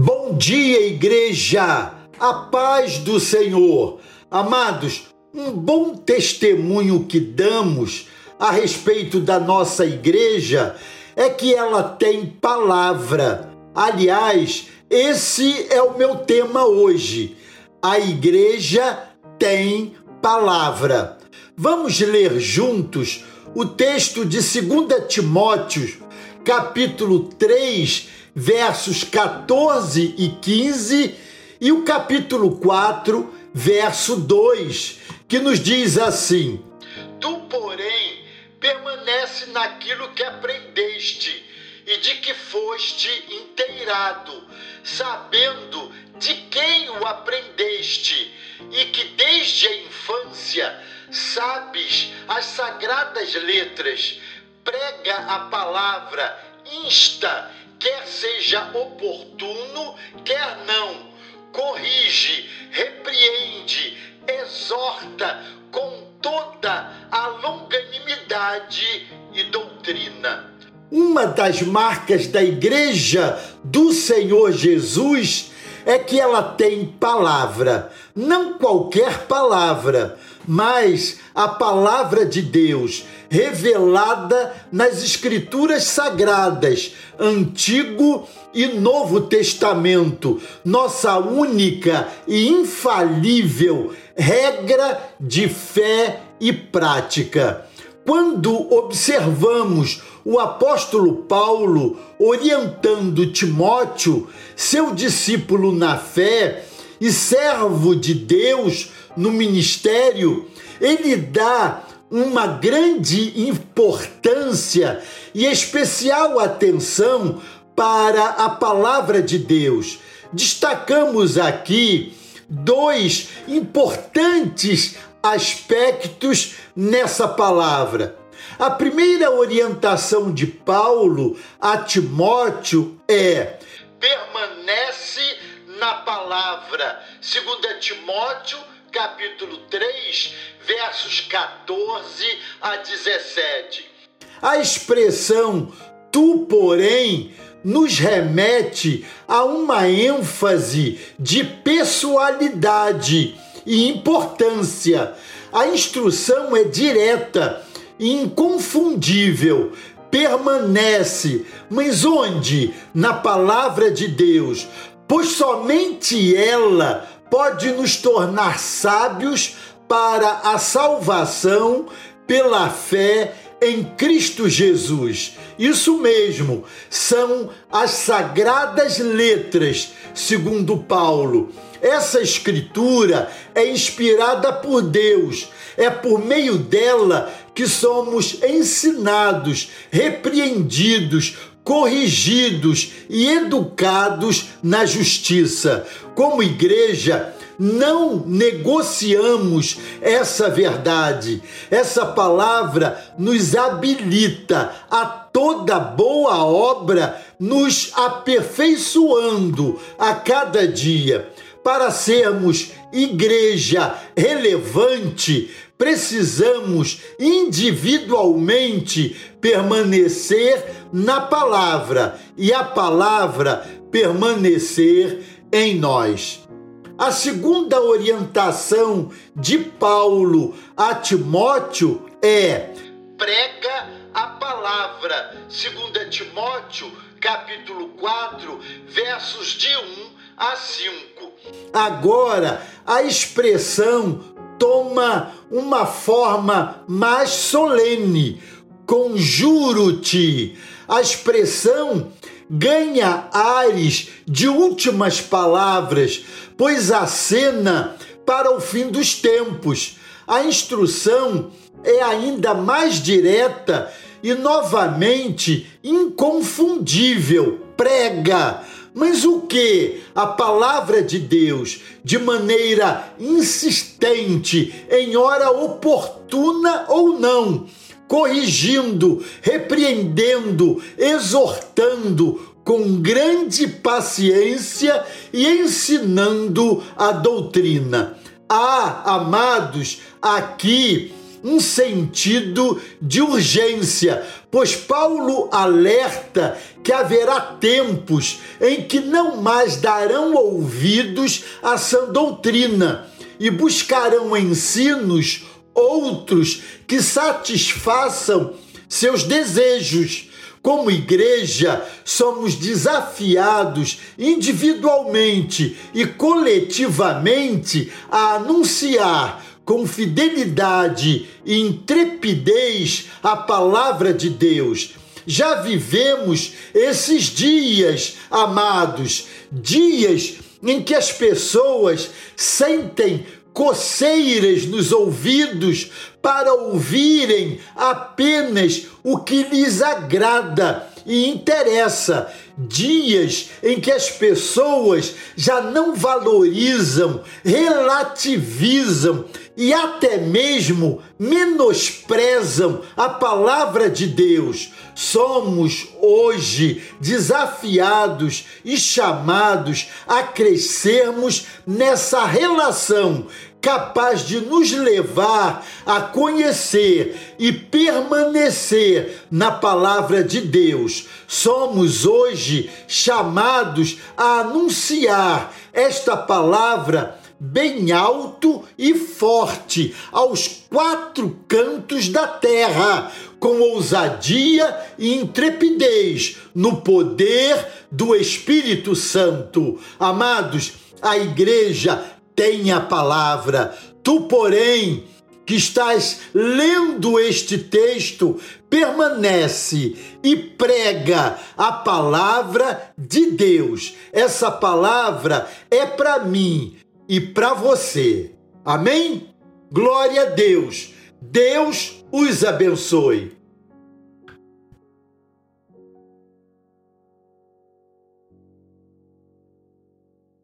Bom dia, igreja! A paz do Senhor. Amados, um bom testemunho que damos a respeito da nossa igreja é que ela tem palavra. Aliás, esse é o meu tema hoje. A igreja tem palavra. Vamos ler juntos o texto de 2 Timóteo, capítulo 3, versos 14 e 15, e o capítulo 4, verso 2, que nos diz assim: Tu, porém, permanece naquilo que aprendeste e de que foste inteirado, sabendo de quem o aprendeste, e que desde a infância sabes as sagradas letras, prega a palavra, insta quer seja oportuno, quer não, corrige, repreende, exorta com toda a longanimidade e doutrina. Uma das marcas da Igreja do Senhor Jesus é que ela tem palavra, não qualquer palavra, mas a palavra de Deus revelada nas Escrituras Sagradas, Antigo e Novo Testamento, nossa única e infalível regra de fé e prática. Quando observamos o apóstolo Paulo orientando Timóteo, seu discípulo na fé e servo de Deus no ministério, ele dá uma grande importância e especial atenção para a palavra de Deus. Destacamos aqui dois importantes aspectos nessa palavra. A primeira orientação de Paulo a Timóteo é: permanece na palavra. 2 Timóteo capítulo 3, versos 14 a 17. A expressão tu, porém, nos remete a uma ênfase de pessoalidade e importância. A instrução é direta inconfundível, permanece, mas onde? Na palavra de Deus, pois somente ela pode nos tornar sábios para a salvação pela fé em Cristo Jesus. Isso mesmo, são as sagradas letras, segundo Paulo. Essa escritura é inspirada por Deus. É por meio dela que somos ensinados, repreendidos, corrigidos e educados na justiça. Como igreja, não negociamos essa verdade. Essa palavra nos habilita a toda boa obra, nos aperfeiçoando a cada dia. Para sermos igreja relevante, precisamos individualmente permanecer na palavra e a palavra permanecer em nós. A segunda orientação de Paulo a Timóteo é: prega a palavra. 2 Timóteo, capítulo 4, versos de 1 a 5. Agora, a expressão toma uma forma mais solene. Conjuro-te. A expressão ganha ares de últimas palavras, pois acena para o fim dos tempos. A instrução é ainda mais direta e novamente inconfundível. Prega. Mas o que? A palavra de Deus, de maneira insistente, em hora oportuna ou não, corrigindo, repreendendo, exortando com grande paciência e ensinando a doutrina. Há, amados, aqui um sentido de urgência, pois Paulo alerta que haverá tempos em que não mais darão ouvidos à sã doutrina e buscarão ensinos outros que satisfaçam seus desejos. Como igreja, somos desafiados individualmente e coletivamente a anunciar com fidelidade e intrepidez a palavra de Deus. Já vivemos esses dias, amados, dias em que as pessoas sentem coceiras nos ouvidos para ouvirem apenas o que lhes agrada e interessa. Dias em que as pessoas já não valorizam, relativizam e até mesmo menosprezam a palavra de Deus. Somos hoje desafiados e chamados a crescermos nessa relação capaz de nos levar a conhecer e permanecer na palavra de Deus. Somos hoje chamados a anunciar esta palavra bem alto e forte aos quatro cantos da terra, com ousadia e intrepidez, no poder do Espírito Santo. Amados, a igreja tem a palavra. Tu, porém, que estás lendo este texto, permanece e prega a palavra de Deus. Essa palavra é para mim e para você. Amém? Glória a Deus. Deus os abençoe.